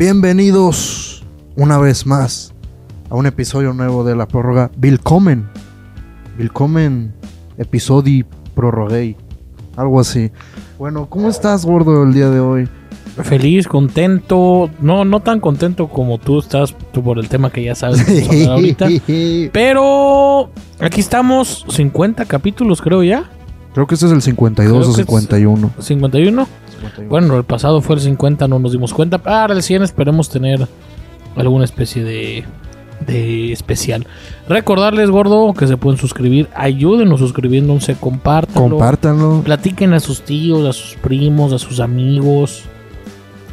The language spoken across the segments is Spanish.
Bienvenidos una vez más a un episodio nuevo de la prórroga. Willkommen. Willkommen. Episodio prorroguei. Algo así. Bueno, ¿cómo estás, gordo, el día de hoy? Feliz, contento. No, no tan contento como tú estás tú por el tema que ya sabes que ahorita. Pero aquí estamos, 50 capítulos creo ya. Creo que este es el 52 Creo o que es- 51. 51. Bueno, el pasado fue el 50, no nos dimos cuenta. Para el 100 esperemos tener alguna especie de, de especial. Recordarles, gordo, que se pueden suscribir. Ayúdenos suscribiéndose, compártanlo. Compártanlo. Platiquen a sus tíos, a sus primos, a sus amigos.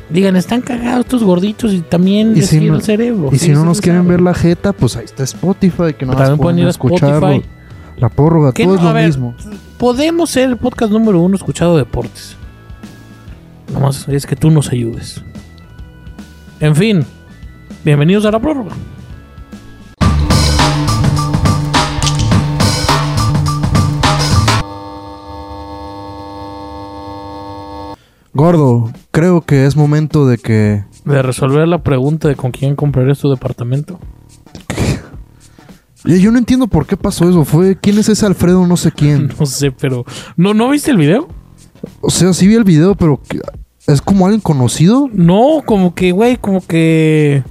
Digan, están cagados estos gorditos y también Y les si no- el cerebro. Y si no nos quieren ver la jeta, pues ahí está Spotify, que no También pueden ir a escucharlo. Spotify. La prórroga, todo no, es lo ver, mismo. Podemos ser el podcast número uno escuchado de deportes. Nomás es que tú nos ayudes. En fin, bienvenidos a la prórroga. Gordo, creo que es momento de que De resolver la pregunta de con quién comprarías tu departamento. Yo no entiendo por qué pasó eso. Fue quién es ese Alfredo, no sé quién. No sé, pero. ¿No, ¿no viste el video? O sea, sí vi el video, pero es como alguien conocido. No, como que, güey, como que.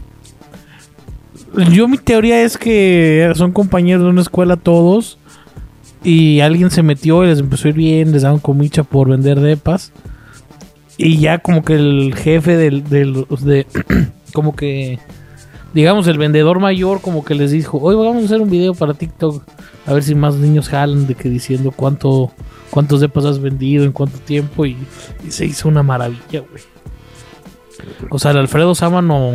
Yo mi teoría es que son compañeros de una escuela todos. Y alguien se metió y les empezó a ir bien, les daban comicha por vender depas. Y ya como que el jefe del, del- de, como que digamos el vendedor mayor como que les dijo, hoy vamos a hacer un video para TikTok a ver si más niños jalan de que diciendo cuánto cuántos depas has vendido en cuánto tiempo y, y se hizo una maravilla, güey. O sea, el Alfredo Sámano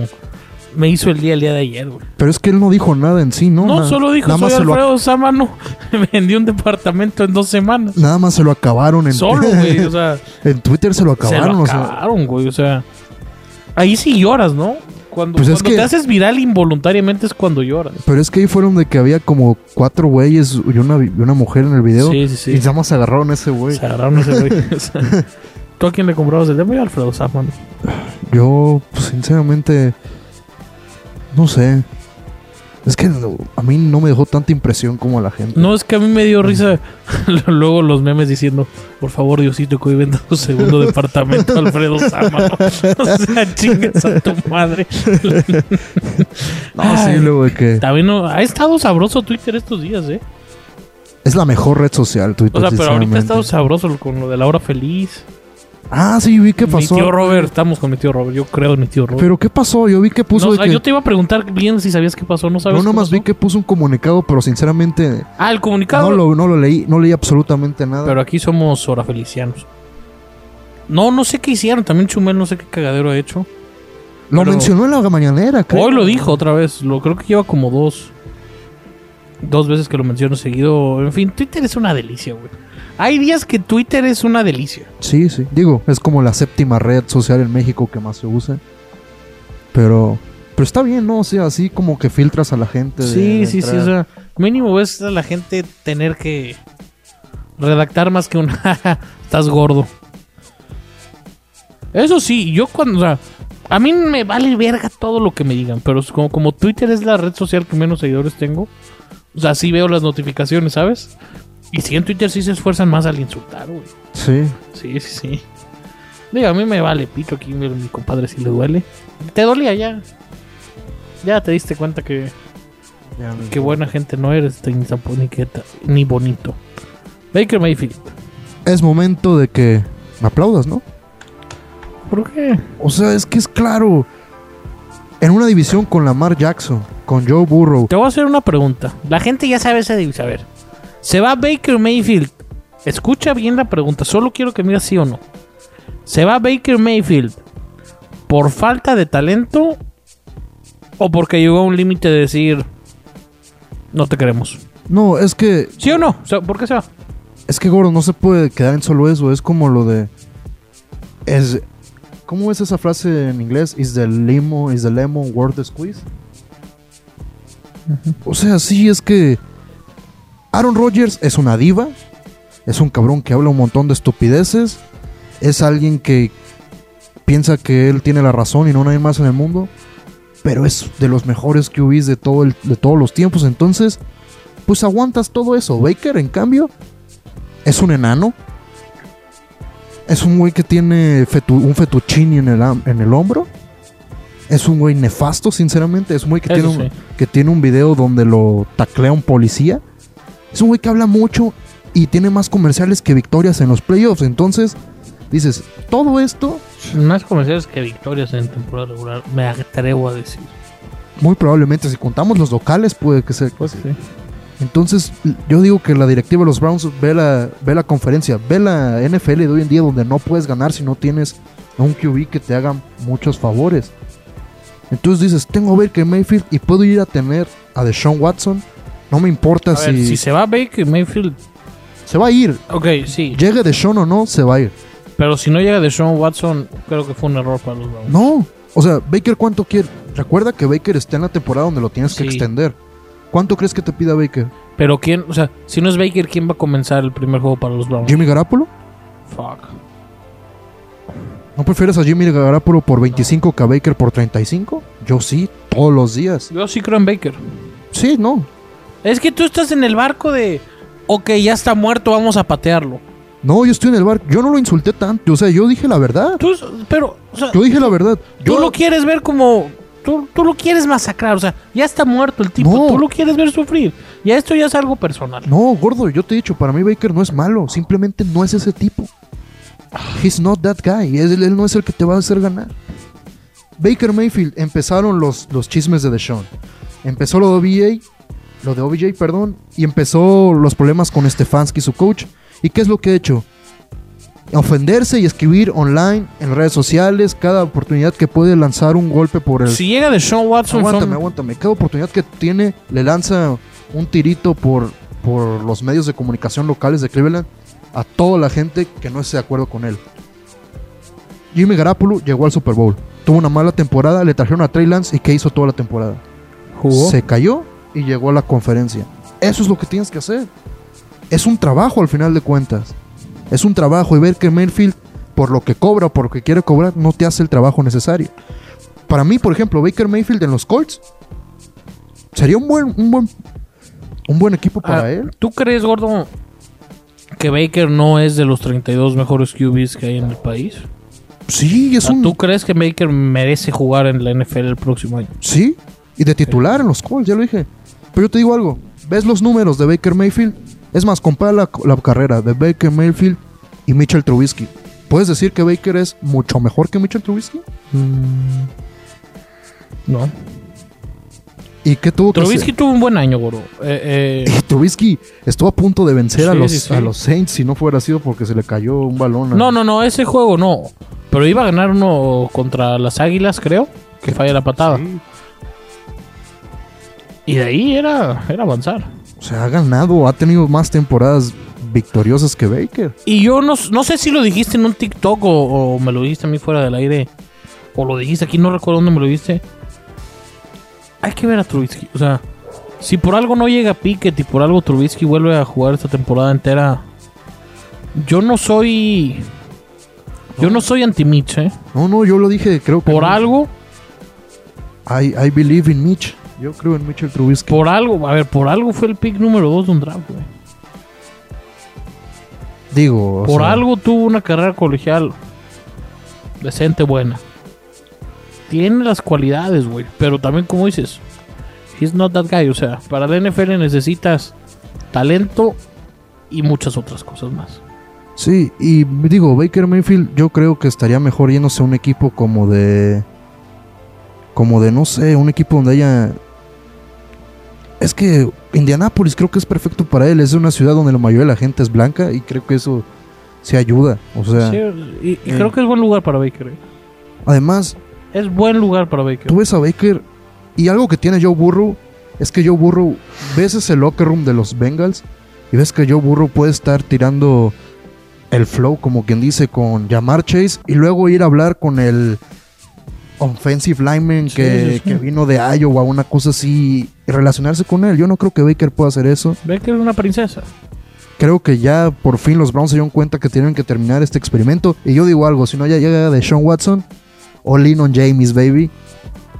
me hizo el día el día de ayer, güey. Pero es que él no dijo nada en sí, ¿no? No, Na- solo dijo, nada soy más se lo, Alfredo Sámano, vendí un departamento en dos semanas. Nada más se lo acabaron en, Solo, güey, o sea... en Twitter se lo acabaron. se lo o sea, acabaron, güey. O sea, ahí sí lloras, ¿no? Cuando, Pues es cuando que- te haces viral involuntariamente es cuando lloras. pero es que ahí fueron de que había como cuatro güeyes y una, una mujer en el video. Sí, sí, sí. Y nada más se agarraron a ese güey. Se agarraron ese güey. ¿Tú a quién le comprabas el demo? Yo a Alfredo Sámano. Yo, pues, sinceramente, no sé. Es que a mí no me dejó tanta impresión como a la gente. No, es que a mí me dio risa luego los memes diciendo, por favor, Diosito, que hoy venda tu segundo departamento, Alfredo Sámano. O sea, chingas a tu madre. No, Ay. sí, luego de que También no- ha estado sabroso Twitter estos días, ¿eh? es la mejor red social, Twitter. O sea, pero ahorita ha estado sabroso con lo de la hora feliz. Ah, sí, vi qué pasó. Mi tío Robert, estamos con mi tío Robert. Yo creo en mi tío Robert. Pero qué pasó, yo vi que puso No, de o sea, que- yo te iba a preguntar bien si sabías qué pasó, ¿no sabes? Yo nomás vi que puso un comunicado, pero sinceramente Ah, el comunicado. no lo, no lo leí, no leí absolutamente nada. Pero aquí somos hora felicianos. No, no sé qué hicieron. También Chumel no sé qué cagadero ha hecho. lo mencionó en la mañanera, creo. Hoy lo dijo otra vez. Lo creo que lleva como dos. Dos veces que lo menciono seguido. En fin, Twitter es una delicia, güey. Hay días que Twitter es una delicia. Sí, sí. Digo, es como la séptima red social en México que más se usa. Pero pero está bien, ¿no? O sea, así como que filtras a la gente. Sí, de sí, sí. O sea, mínimo ves a la gente tener que redactar más que un estás gordo. Eso sí, yo cuando. o sea, a mí me vale verga todo lo que me digan, pero es como, como Twitter es la red social que menos seguidores tengo, o sea, sí veo las notificaciones, ¿sabes? Y si en Twitter sí se esfuerzan más al insultar, güey. Sí. Sí, sí, sí. Digo, a mí me vale pito aquí, mi mi compadre si le duele. Te dolía ya. Ya te diste cuenta que Qué buena gente no eres, ni ni bonito. Baker Mayfield. Es momento de que me aplaudas, ¿no? ¿Por qué? O sea, es que es claro. En una división con Lamar Jackson, con Joe Burrow. Te voy a hacer una pregunta. La gente ya sabe esa división. A ver. Se va Baker Mayfield. Escucha bien la pregunta. Solo quiero que me digas sí o no. ¿Se va Baker Mayfield por falta de talento o porque llegó a un límite de decir no te queremos? No, es que ¿Sí o no? O sea, ¿Por qué se va? Es que gordo, no se puede quedar en solo eso. Es como lo de. Es. ¿Cómo es esa frase en inglés? Is the limo, is the lemon worth the squeeze? O sea, sí, es que. Aaron Rodgers es una diva. Es un cabrón que habla un montón de estupideces. Es alguien que piensa que él tiene la razón y no nadie más en el mundo. Pero es de los mejores QBs de, todo el- de todos los tiempos. Entonces, pues aguantas todo eso. Baker, en cambio, es un enano. Es un güey que tiene fetu- un fettuccine en el, en el hombro. Es un güey nefasto, sinceramente. Es un güey que, Eso tiene un, sí. que tiene un video donde lo taclea un policía. Es un güey que habla mucho y tiene más comerciales que victorias en los playoffs. Entonces, dices, todo esto, Más comerciales que victorias en temporada regular, me atrevo a decir. muy probablemente, si contamos los locales, puede que sea. que Pues sí. sí. Entonces, yo digo que la directiva de los Browns ve la, ve la conferencia, ve la NFL de hoy en día donde no puedes ganar si no tienes a un QB que te haga muchos favores. Entonces dices, tengo a Baker Mayfield y puedo ir a tener a Deshaun Watson. No me importa A si, ver, si se va Baker Mayfield, se va a ir. ok, sí. Llegue Deshaun o no, se va a ir. Pero si no llega de Sean Watson, creo que fue un error para los Browns. No. O sea, Baker, ¿cuánto quiere? Recuerda que Baker está en la temporada donde lo tienes que extender. ¿Cuánto crees que te pida Baker? Pero quién, o sea, si no es Baker, ¿quién va a comenzar el primer juego para los Browns? ¿Jimmy Garapolo? Fuck. ¿No prefieres a Jimmy Garapolo por 25 que a Baker por 35? Yo sí, todos los días. Yo sí creo en Baker. Sí, no. Es que tú estás en el barco de, ok, ya está muerto, vamos a patearlo. No, yo estoy en el bar. Yo no lo insulté tanto. O sea, yo dije la verdad. Tú, pero, o sea, Yo dije la verdad. tú Yo lo quieres ver como, tú, tú lo quieres masacrar, o sea, ya está muerto el tipo, No. tú lo quieres ver sufrir. Ya esto ya es algo personal. No, gordo, yo te he dicho, para mí Baker no es malo. Simplemente no es ese tipo. He's not that guy. Él, él no es el que te va a hacer ganar. Baker Mayfield, empezaron los, los chismes de Deshaun. Empezó lo de OBJ, lo de OBJ, perdón, y empezó los problemas con Stefanski, su coach. ¿Y qué es lo que ha hecho? Ofenderse y escribir online, en redes sociales, cada oportunidad que puede lanzar un golpe por el... Si llega de Sean Watson, Aguántame, son- aguántame. Cada oportunidad que tiene le lanza un tirito por, por los medios de comunicación locales de Cleveland a toda la gente que no esté de acuerdo con él. Jimmy Garapolo llegó al Super Bowl. Tuvo una mala temporada, le trajeron a Trey Lance y ¿qué hizo toda la temporada? jugó. Se cayó y llegó a la conferencia. Eso es lo que tienes que hacer. Es un trabajo al final de cuentas. Es un trabajo y ver que Mayfield, por lo que cobra, por lo que quiere cobrar, no te hace el trabajo necesario. Para mí, por ejemplo, Baker Mayfield en los Colts sería un buen, un buen, un buen equipo para Ah, él. ¿Tú crees, gordo, que Baker no es de los 32 mejores QBs que hay en el país? Sí, es O un. ¿Tú crees que Baker merece jugar en la NFL el próximo año? Sí, y de titular en los Colts, ya lo dije. Pero yo te digo algo: ves los números de Baker Mayfield. Es más, compara la, la carrera de Baker Mayfield y Mitchell Trubisky. ¿Puedes decir que Baker es mucho mejor que Mitchell Trubisky? No. ¿Y qué tuvo que Trubisky tuvo un buen año, gordo. Eh, eh? Y Trubisky estuvo a punto de vencer a, los, sí, sí. a los Saints si no fuera sido porque se le cayó un balón. a- no, no, no, ese juego no. Pero iba a ganar uno contra las Águilas, creo. Que falla la patada. Y de ahí era, era avanzar. O sea, ha ganado, ha tenido más temporadas victoriosas que Baker. Y yo no, no sé si lo dijiste en un TikTok o, o me lo dijiste a mí fuera del aire. O lo dijiste aquí, no recuerdo dónde me lo dijiste. Hay que ver a Trubisky. O sea, si por algo no llega Pickett y por algo Trubisky vuelve a jugar esta temporada entera. Yo no soy. Yo no soy anti-Mitch, ¿eh? No, no, yo lo dije, creo que. Por no. algo, I, I believe in Mitch. Yo creo en Mitchell Trubisky. por algo, a ver, por algo fue el pick número 2 de un draft, güey. Digo, o Por sea, algo tuvo una carrera colegial decente, buena. Tiene las cualidades, güey. Pero también, como dices, he's not that guy. O sea, para la NFL necesitas talento y muchas otras cosas más. Sí, y digo, Baker Mayfield, yo creo que estaría mejor yéndose a un equipo como de. Como de, no sé, un equipo donde haya. Es que Indianápolis creo que es perfecto para él. Es una ciudad donde la mayoría de la gente es blanca y creo que eso se ayuda. O sea, Sí, y, y eh. creo que es buen lugar para Baker. eh. además, Es buen lugar para Baker. tú ves a Baker y algo que tiene Joe Burrow es que Joe Burrow, ves ese locker room de los Bengals y ves que Joe Burrow puede estar tirando el flow, como quien dice, con Jamar Chase y luego ir a hablar con el offensive lineman que, sí, sí. que vino de Iowa, una cosa así, y relacionarse con él. Yo no creo que Baker pueda hacer eso. Baker es una princesa. creo que ya por fin los Browns se dieron cuenta que tienen que terminar este experimento. Y yo digo algo, si no ya llega de Sean Watson, o on James, baby.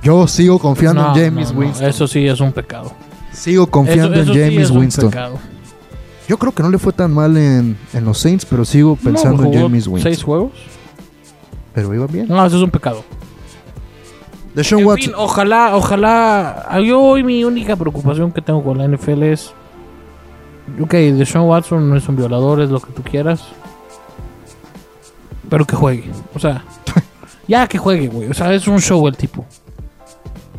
Yo sigo confiando No, en James no, no, Winston. Eso sí es un pecado. Sigo confiando Eso- eso en sí James un Winston. pecado. Yo creo que no le fue tan mal en, en los Saints, pero sigo pensando en James Winston. ¿Seis juegos? Pero iba bien. No, eso es un pecado. De Sean En Watson. fin, ojalá, ojalá. ah, Yo hoy mi única preocupación que tengo con la NFL es. Ok, Deshaun Watson no es un violador, es lo que tú quieras. Pero que juegue. O sea, ya que juegue, güey. O sea, es un show el tipo.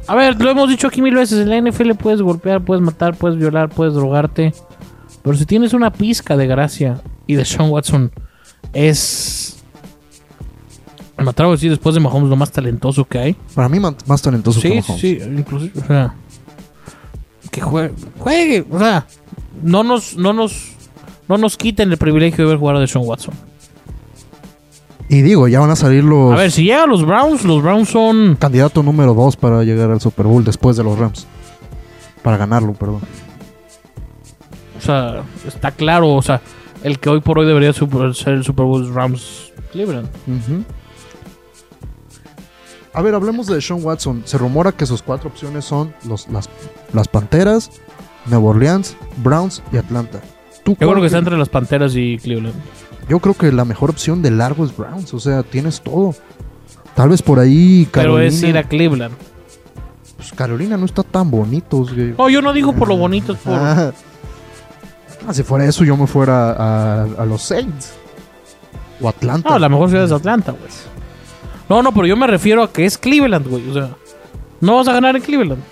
A ver, lo hemos dicho aquí mil veces. En la NFL puedes golpear, puedes matar, puedes violar, puedes drogarte. Pero si tienes una pizca de gracia y Deshaun Watson es. Me atrevo a decir después de Mahomes lo más talentoso que hay. Para mí más talentoso que Sí, Mahomes. sí, inclusive, o sea, que juegue, juegue, o sea, no nos, no nos, no nos quiten el privilegio de ver jugar a Deshaun Watson. Y digo, ya van a salir los A ver, si llegan los Browns, los Browns son, candidato número 2 para llegar al Super Bowl después de los Rams. Para ganarlo, perdón. o sea, está claro, o sea, el que hoy por hoy debería ser el Super Bowl es Rams Cleveland. Ujú. A ver, hablemos de Sean Watson. Se rumora que sus cuatro opciones son los, las, las Panteras, Nueva Orleans, Browns y Atlanta. ¿Tú Yo creo que está entre las Panteras y Cleveland. Yo creo que la mejor opción de largo es Browns. O sea, tienes todo. Tal vez por ahí Pero Carolina. es ir a Cleveland. pues, Carolina no está tan bonito. Oh, yo no digo por lo bonito, es por... Ah. Ah, si fuera eso, yo me fuera a, a los Saints. O Atlanta. No, la mejor ciudad es Atlanta, güey. No, no, pero yo me refiero a que es Cleveland, güey. O sea, no vas a ganar en Cleveland.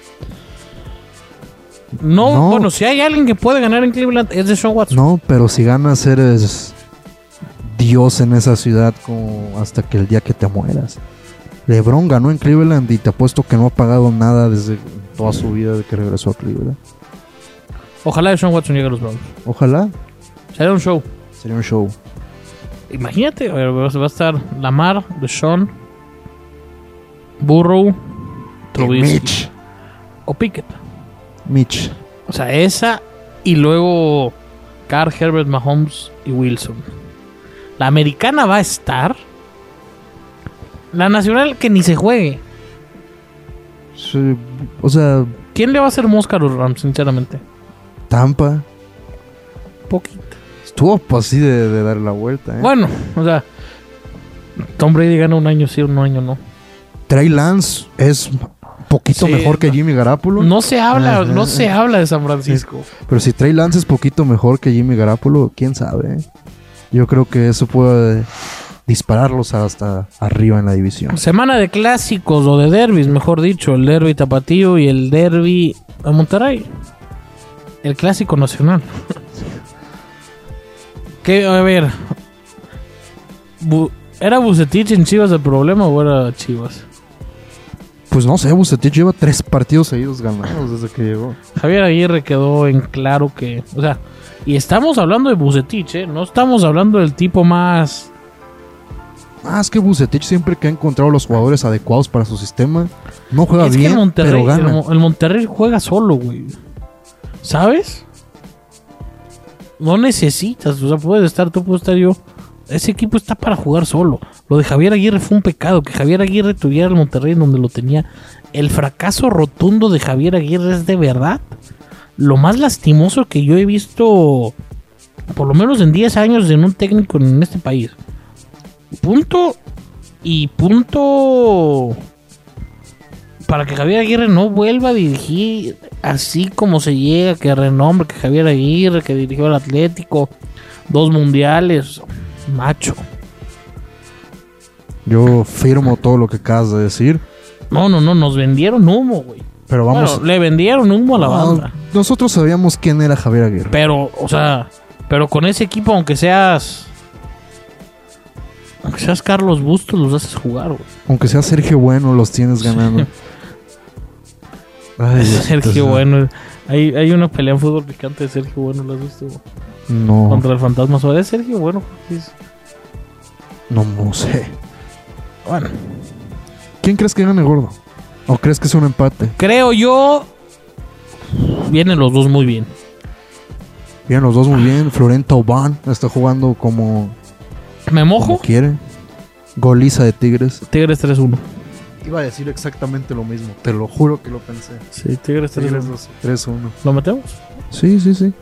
No, No. bueno, si hay alguien que puede ganar en Cleveland es de Sean Watson. No, pero si ganas eres Dios en esa ciudad como hasta que el día que te mueras. LeBron ganó en Cleveland y te apuesto que no ha pagado nada desde toda su vida de que regresó a Cleveland. Ojalá de Sean Watson llegue a los Browns. Ojalá Sería un show. sería un show. Imagínate, a ver, va a estar Lamar, Deshaun, Burrow, Trubisky Mitch. o Pickett. Mitch. O sea, esa y luego Carr, Herbert, Mahomes y Wilson. La americana va a estar. La nacional que ni se juegue. Sí, o sea, ¿Quién le va a hacer mosca a los Rams, sinceramente? Tampa. Poquito. Estuvo pues, así de, de dar la vuelta. ¿eh? Bueno, o sea, Tom Brady gana un año sí, un año no. Trey Lance es poquito Sí, mejor que. Jimmy Garoppolo. No se habla, no se habla de San Francisco. Pero si Trey Lance es poquito mejor que Jimmy Garoppolo, quién sabe. eh? Yo creo que eso puede dispararlos hasta arriba en la división. Semana de clásicos o de derbis, mejor dicho, el derby tapatío y el derby a Monterrey. El clásico nacional. que, a ver. Bu- ¿Era Bucetich en Chivas el problema o era Chivas? Pues no sé, Bucetich lleva tres partidos seguidos ganados desde que llegó. Javier Aguirre quedó en claro que. O sea, y estamos hablando de Bucetich, ¿eh? No estamos hablando del tipo más. Ah, es que Bucetich siempre que ha encontrado los jugadores adecuados para su sistema, no juega es que bien, el Monterrey, pero el, gana. Mo- el Monterrey juega solo, güey. ¿Sabes? No necesitas, o sea, puedes estar tú, puedo estar yo. Ese equipo está para jugar solo. Lo de Javier Aguirre fue un pecado. Que Javier Aguirre tuviera el Monterrey donde lo tenía. El fracaso rotundo de Javier Aguirre es de verdad lo más lastimoso que yo he visto, por lo menos en 10 años, en un técnico en este país. Punto y punto para que Javier Aguirre no vuelva a dirigir así como se llega, que renombre que Javier Aguirre, que dirigió al Atlético, dos mundiales, macho. Yo firmo todo lo que acabas de decir, No, no, no, nos vendieron humo, güey. pero vamos. Bueno, le vendieron humo a la No, banda. nosotros sabíamos quién era Javier Aguirre. Pero, o sea, pero con ese equipo, aunque seas. Aunque seas Carlos Bustos, los haces jugar, güey. Aunque sea Sergio Bueno, los tienes ganando. Ay, Sergio. Bueno. Hay, hay una pelea en fútbol picante de Sergio Bueno, ¿lo has visto? No, Contra el fantasma. ¿Es Sergio Bueno? No, no sé. Bueno, ¿Quién crees que gane gordo? ¿O crees que es un empate? creo yo. Vienen los dos muy bien. Bien, los dos muy bien. Florenta Oban está jugando como, ¿Me como mojo? quiere. Goliza de Tigres. Tigres 3-1. Iba a decir exactamente lo mismo. Te lo juro que lo pensé. Sí, Tigres 3-1. Tigres 3-1. ¿Lo metemos? Sí, sí, sí.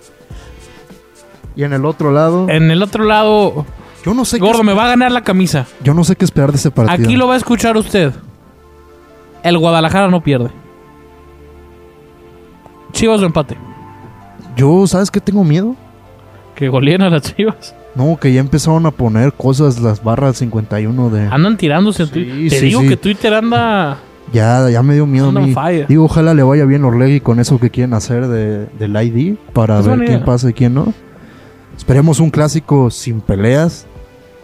Y en el otro lado, En el otro lado, yo no sé Gordo, qué, me va a ganar la camisa. yo no sé qué esperar de ese partido. Aquí lo va a escuchar usted. El Guadalajara no pierde. Chivas o empate. Yo, ¿sabes qué tengo miedo? Que goleen a las Chivas. No, que ya empezaron a poner cosas las barras 51 de Andan tirándose Sí, Twitter. Te sí, digo sí. que Twitter anda. Ya, ya me dio miedo a Anda mí. fire. Digo, ojalá le vaya bien a Orlegui con eso que quieren hacer de, del ID para Es ver quién pasa y quién no. Esperemos un clásico sin peleas.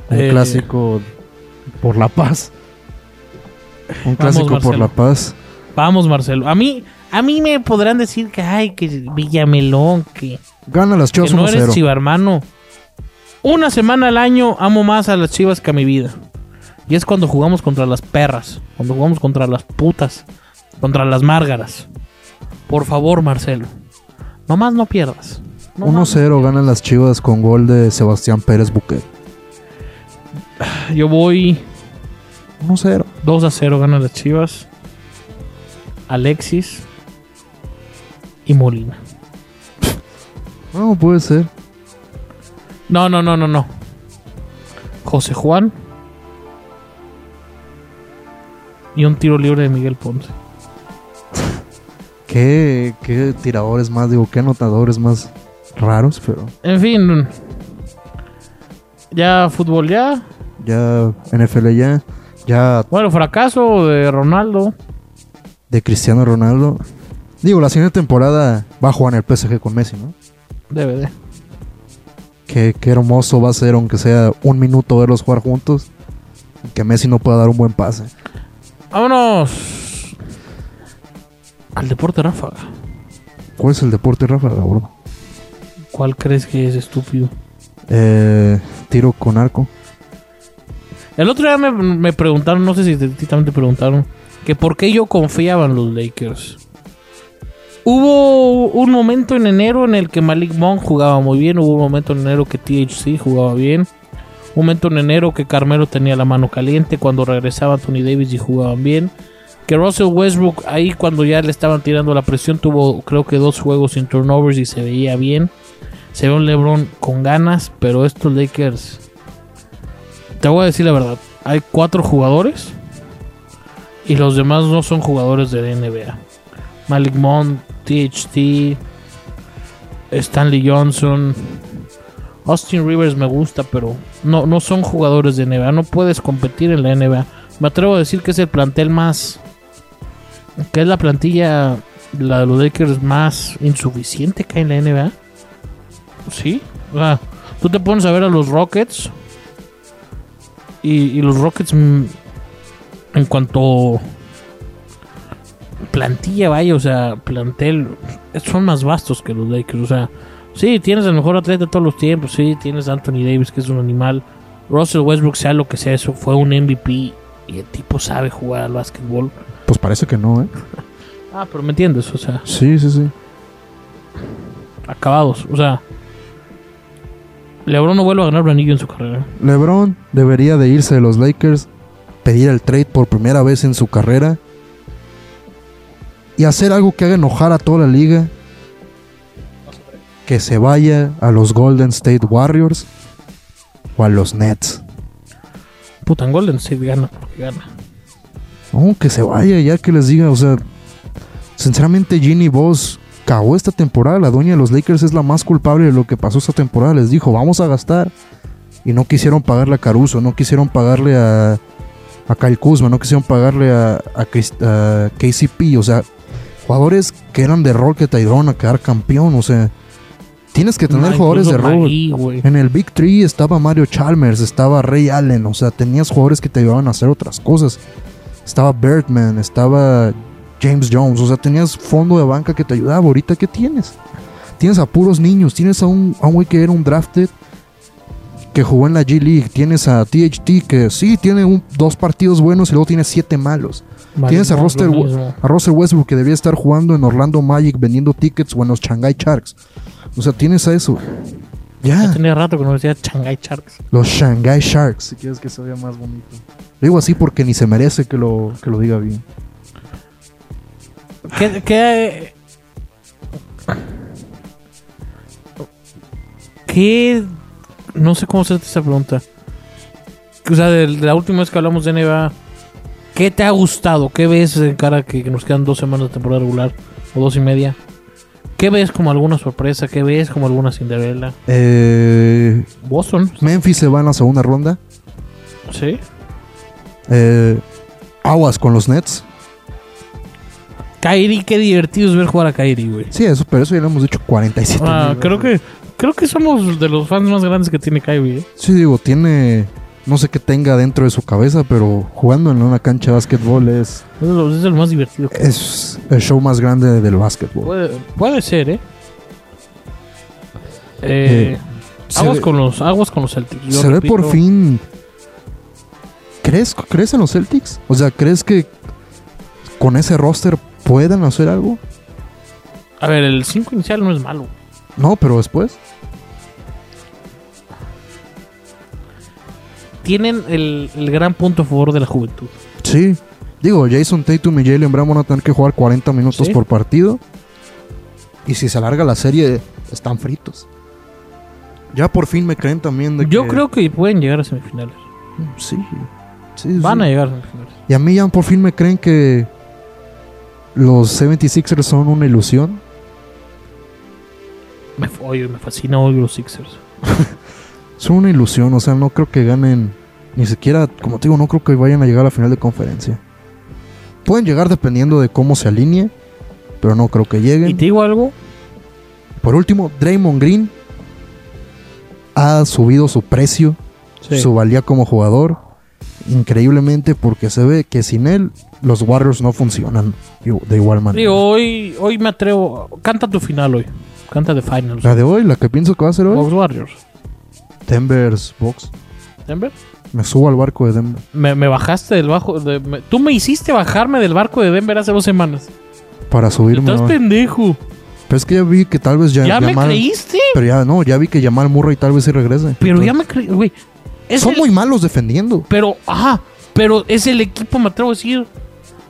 Un Eh. clásico por la paz. Un Vamos, clásico por la paz. Vamos, Marcelo. A mí, a mí me podrán decir que, ay, que Villamelón, que, Gana las que Chivas no eres 1-0. chivarmano. Una semana al año amo más a las Chivas que a mi vida. Y es cuando jugamos contra las perras, cuando jugamos contra las putas, contra las márgaras. Por favor, Marcelo. Nomás no pierdas. No más. 1-0 ganan las Chivas con gol de Sebastián Pérez Buquet. Yo voy 1-0. 2 a 0 ganan las Chivas. Alexis y Molina. No, puede ser. No, no, no, no, no. José Juan. Y un tiro libre de Miguel Ponce. ¿Qué, qué tiradores más, digo, qué anotadores más raros, pero En fin. Ya fútbol ya. ya NFL ya, ya Bueno, fracaso de Ronaldo. de Cristiano Ronaldo. Digo, la siguiente temporada va a jugar en el PSG con Messi, ¿no? Debe de. Qué, qué hermoso va a ser, aunque sea un minuto verlos jugar juntos. Que Messi no pueda dar un buen pase. Vámonos. Al deporte ráfaga. ¿Cuál es el deporte, Rafa? Gordo? ¿Cuál crees que es estúpido? Eh, tiro con arco. El otro día me, me preguntaron, no sé si también te preguntaron, que por qué yo confiaba en los Lakers. Hubo un momento en enero en el que Malik Monk jugaba muy bien, hubo un momento en enero que THC jugaba bien, un momento en enero que Carmelo tenía la mano caliente cuando regresaba Anthony Davis y jugaban bien, que Russell Westbrook ahí cuando ya le estaban tirando la presión tuvo creo que dos juegos sin turnovers y se veía bien. Se ve un LeBron con ganas, pero estos Lakers te voy a decir la verdad. Hay cuatro jugadores. Y los demás no son jugadores de la NBA. Malik Monk, THT, Stanley Johnson, Austin Rivers me gusta, pero no, no son jugadores de NBA. No puedes competir en la NBA. Me atrevo a decir que es el plantel más. Que es la plantilla, la de los Lakers más insuficiente que hay en la NBA. Sí. O sea, tú te pones a ver a los Rockets. Y, y los Rockets, mm, en cuanto plantilla, vaya, o sea, plantel, son más vastos que los Lakers. O sea, sí, tienes el mejor atleta de todos los tiempos. Sí, tienes a Anthony Davis, que es un animal. Russell Westbrook, sea lo que sea, eso fue un MVP. Y el tipo sabe jugar al básquetbol. Pues parece que no, ¿eh? Ah, pero me entiendes, o sea, Sí, sí, sí. acabados. O sea, LeBron no vuelve a ganar un anillo en su carrera. LeBron debería de irse de los Lakers, pedir el trade por primera vez en su carrera y hacer algo que haga enojar a toda la liga. Que se vaya a los Golden State Warriors o a los Nets. Puta, en Golden State gana porque gana. No, que se vaya ya que les diga, o sea, sinceramente Ginny Boss cagó esta temporada, la dueña de los Lakers es la más culpable de lo que pasó esta temporada, les dijo, vamos a gastar y no quisieron pagarle a Caruso, no quisieron pagarle a, a Kyle Kuzma, no quisieron pagarle a, a, a KCP, o sea, jugadores que eran de rol que te ayudaron a quedar campeón, o sea, tienes que tener jugadores de rol. En el Big Three estaba Mario Chalmers, estaba Ray Allen, o sea, tenías jugadores que te ayudaban a hacer otras cosas. Estaba Birdman, estaba James Jones, o sea, tenías fondo de banca que te ayudaba. Ahorita, ¿qué tienes? Tienes a puros niños, tienes a un, a un güey que era un drafted que jugó en la G League, tienes a THT que sí tiene un- dos partidos buenos y luego tiene siete malos. Tienes a Russell Westbrook que debía estar jugando en Orlando Magic vendiendo tickets o en los Shanghai Sharks. O sea, tienes a eso. Ya Ya, tenía rato que no decía Shanghai Sharks. los Shanghai Sharks, si quieres que se vea más bonito. Lo digo así porque ni se merece que lo, que lo diga bien. ¿Qué, qué, qué- No sé cómo hacerte esa pregunta. O sea, de, de la última vez que hablamos de NBA, ¿qué te ha gustado? ¿Qué ves en cara que, que nos quedan dos semanas de temporada regular? O dos y media. ¿Qué ves como alguna sorpresa? ¿Qué ves como alguna Cinderella? Eh, Boston, Memphis se va en la segunda ronda. ¿sí? Eh, aguas con los Nets. Kyrie, qué divertido es ver jugar a Kyrie, güey. Sí, eso, pero eso ya lo hemos dicho 47 Ah, mil creo que creo que somos de los fans más grandes que tiene Kyrie, ¿eh? Sí, digo, tiene... No sé qué tenga dentro de su cabeza, pero jugando en una cancha de básquetbol es, Es lo más divertido que es el show más grande del básquetbol. puede, puede ser, ¿eh? Eh, Eh, aguas con los aguas con los Celtics. Yo se ve por fin. ¿Crees, ¿Crees en los Celtics? O sea, ¿crees que con ese roster puedan hacer algo? A ver, el 5 inicial no es malo. No, pero después. Tienen el, el gran punto a favor de la juventud. Sí. Digo, Jason Tatum y Jalen Brown van a tener que jugar 40 minutos Sí. por partido. Y si se alarga la serie, están fritos. Ya por fin me creen también de Yo que- creo que pueden llegar a semifinales. Sí. sí, Van sí. a llegar a semifinales. Y a mí ya por fin me creen que los 76ers son una ilusión. Me, oye, me fascina hoy los Sixers. Son una ilusión, o sea, no creo que ganen ni siquiera, como te digo, no creo que vayan a llegar a la final de conferencia. Pueden llegar dependiendo de cómo se alinee, pero no creo que Y lleguen. te digo algo, Por último, Draymond Green ha subido su precio, su valía como jugador, increíblemente porque se ve que sin él los Warriors no funcionan de igual manera. Digo, hoy, hoy me atrevo. Canta tu final hoy. Canta de finals. La de hoy, la que pienso que va a ser hoy, Box Warriors. Denver's Box. Denver. Me subo al barco de Denver Me, me bajaste del bajo. de- me- tú me hiciste bajarme del barco de Denver hace dos semanas. para subirme. Estás pendejo. Pero es que ya vi que tal vez ya, ¿Ya, me creíste? Pero ya no, ya vi que Jamal Murray tal vez sí regrese. Pero Entonces, ya me creí, güey. Son el- muy malos defendiendo. Pero, ajá. Pero es el equipo, me atrevo a decir,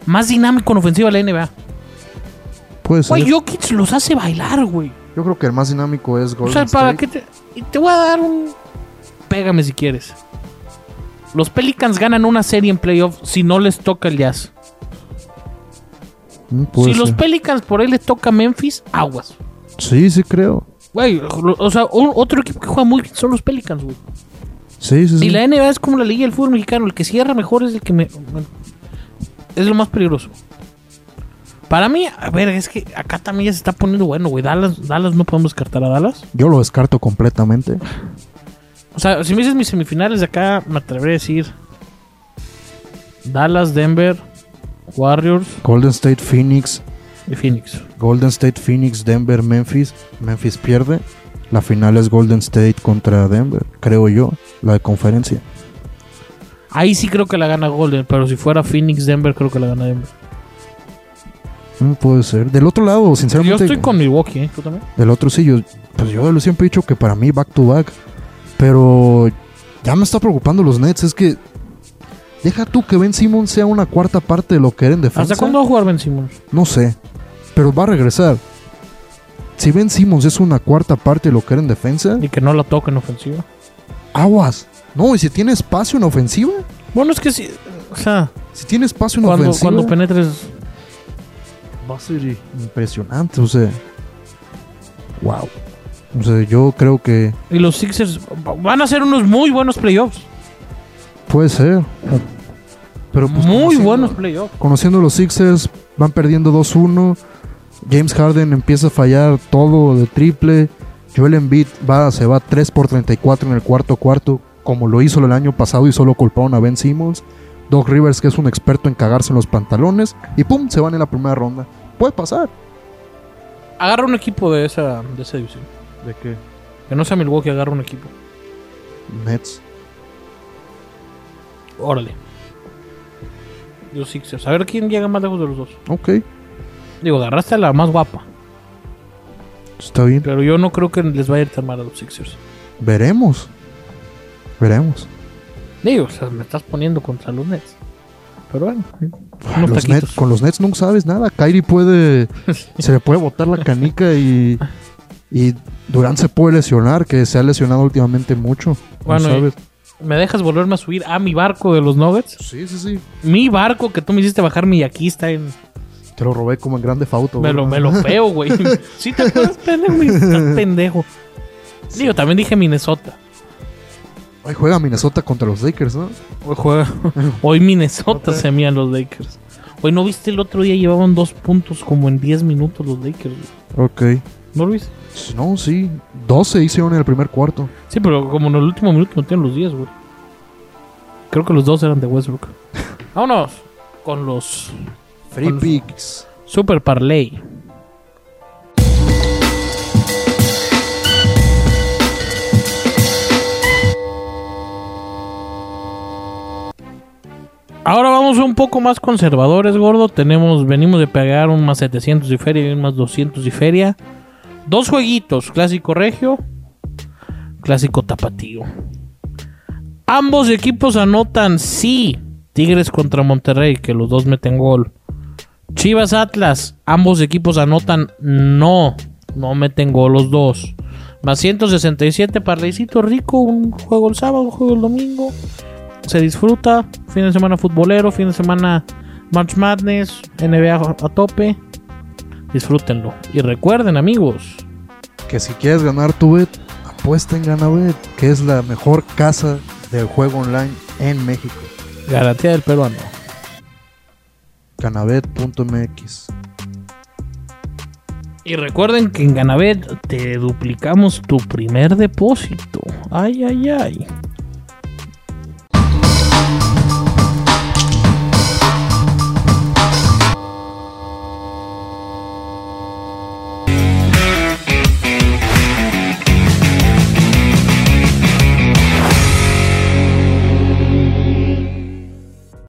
más dinámico en ofensiva de la NBA. Puede ser. Güey, yo... Jokic los hace bailar, güey. creo que el más dinámico es O Golden sea, para State. que te. Y te voy a dar un. Pégame si quieres. Los Pelicans ganan una serie en playoff si no les toca el Jazz. Mm, puede Si los ser. Pelicans por ahí les toca Memphis, aguas. Sí, sí creo. Güey, lo- o sea, otro equipo que juega muy bien son los Pelicans, güey. Sí, sí, sí. Y la NBA es como la liga del fútbol mexicano. El que cierra mejor es el que me. Es lo más peligroso. Para mí, a ver, es que acá también ya se está poniendo bueno, güey. Dallas, Dallas no podemos descartar a Dallas. Yo lo descarto completamente. O sea, si me dices mis semifinales de acá, me atreveré a decir Dallas, Denver, Warriors Golden State, Phoenix, y Phoenix. Golden State, Phoenix, Denver, Memphis. Memphis pierde. La final es Golden State contra Denver, creo yo, la de conferencia. Ahí sí creo que la gana Golden, pero si fuera Phoenix, Denver, creo que la gana Denver. Mm, puede ser. Del otro lado, Yo sinceramente. estoy con Milwaukee, ¿eh? ¿Tú también? Del otro sí, yo, pues yo lo siempre he dicho que para mí back to back. Pero ya me está preocupando los Nets. Es que deja tú que Ben Simmons sea una cuarta parte de lo que era en defensa. ¿Hasta cuándo va a jugar Ben Simmons? No sé. Pero va a regresar. Si Ben Simmons es una cuarta parte de lo que era en defensa, Y que no la toque en ofensiva. aguas. No, y si tiene espacio en ofensiva, Bueno, es que sí. O sea, si tiene espacio en cuando, ofensiva, cuando penetres. va a ser impresionante. O sea, wow. O sea, yo creo que Y los Sixers van a ser unos muy buenos playoffs. puede ser. Pero pues, muy conociendo- buenos playoffs. Conociendo los Sixers, van perdiendo 2-1. James Harden empieza a fallar todo de triple. Joel Embiid va, se va 3 por 34 en el cuarto cuarto, como lo hizo el año pasado y solo culparon a Ben Simmons. Doc Rivers, que es un experto en cagarse en los pantalones, y pum, se van en la primera ronda. Puede pasar. Agarra un equipo de esa, de esa división. ¿De qué? Que no sea Milwaukee, agarra un equipo. Nets. Órale. los Sixers. A ver quién llega más lejos de los dos. Ok, Digo, agarraste a la más guapa. está bien. Pero yo no creo que les vaya a ir tan mal a los Sixers. Veremos. Veremos. Digo, o sea, me estás poniendo contra los Nets. Pero bueno, los. Nets- con los Nets nunca sabes nada. Kyrie puede. se le puede botar la canica y. Y Durant se puede lesionar, que se ha lesionado últimamente mucho. No Bueno, sabes. ¿Me dejas volverme a subir a mi barco de los Nuggets? Sí, sí, sí. Mi barco que tú me hiciste bajar mi aquí está en... Te lo robé como en grande fauto. Me lo, me lo peo, güey. Sí, te acuerdas, güey? Estás pendejo. Digo, también dije Minnesota. Hoy juega Minnesota contra los Lakers, ¿no? Hoy juega. Hoy Minnesota se mían los Lakers. Hoy no viste el otro día llevaban dos puntos como en 10 minutos los Lakers. güey? Ok. ¿No lo viste? No, sí. 12 hicieron en el primer cuarto. Sí, pero como en el último minuto metieron los 10, güey. Creo que los dos eran de Westbrook. Vámonos con los Free Con- picks. Super Parlay. Ahora vamos un poco más conservadores, gordo. Tenemos, venimos de pegar un más 700 y feria y un más 200 y feria. Dos jueguitos, clásico regio, clásico tapatío. Ambos equipos anotan sí. Tigres contra Monterrey, que los dos meten gol. Chivas Atlas, ambos equipos anotan no, no meten gol los dos. Más 167, parlecito rico, un juego el sábado, un juego el domingo. Se disfruta, fin de semana futbolero, fin de semana March Madness, NBA a tope. Disfrútenlo. Y recuerden, amigos, Que si quieres ganar tu bet, apuesta en Ganabet, que es la mejor casa del juego online en México. garantía del peruano. Ganabet.mx. Y recuerden que en Ganabet te duplicamos tu primer depósito. Ay, ay, ay.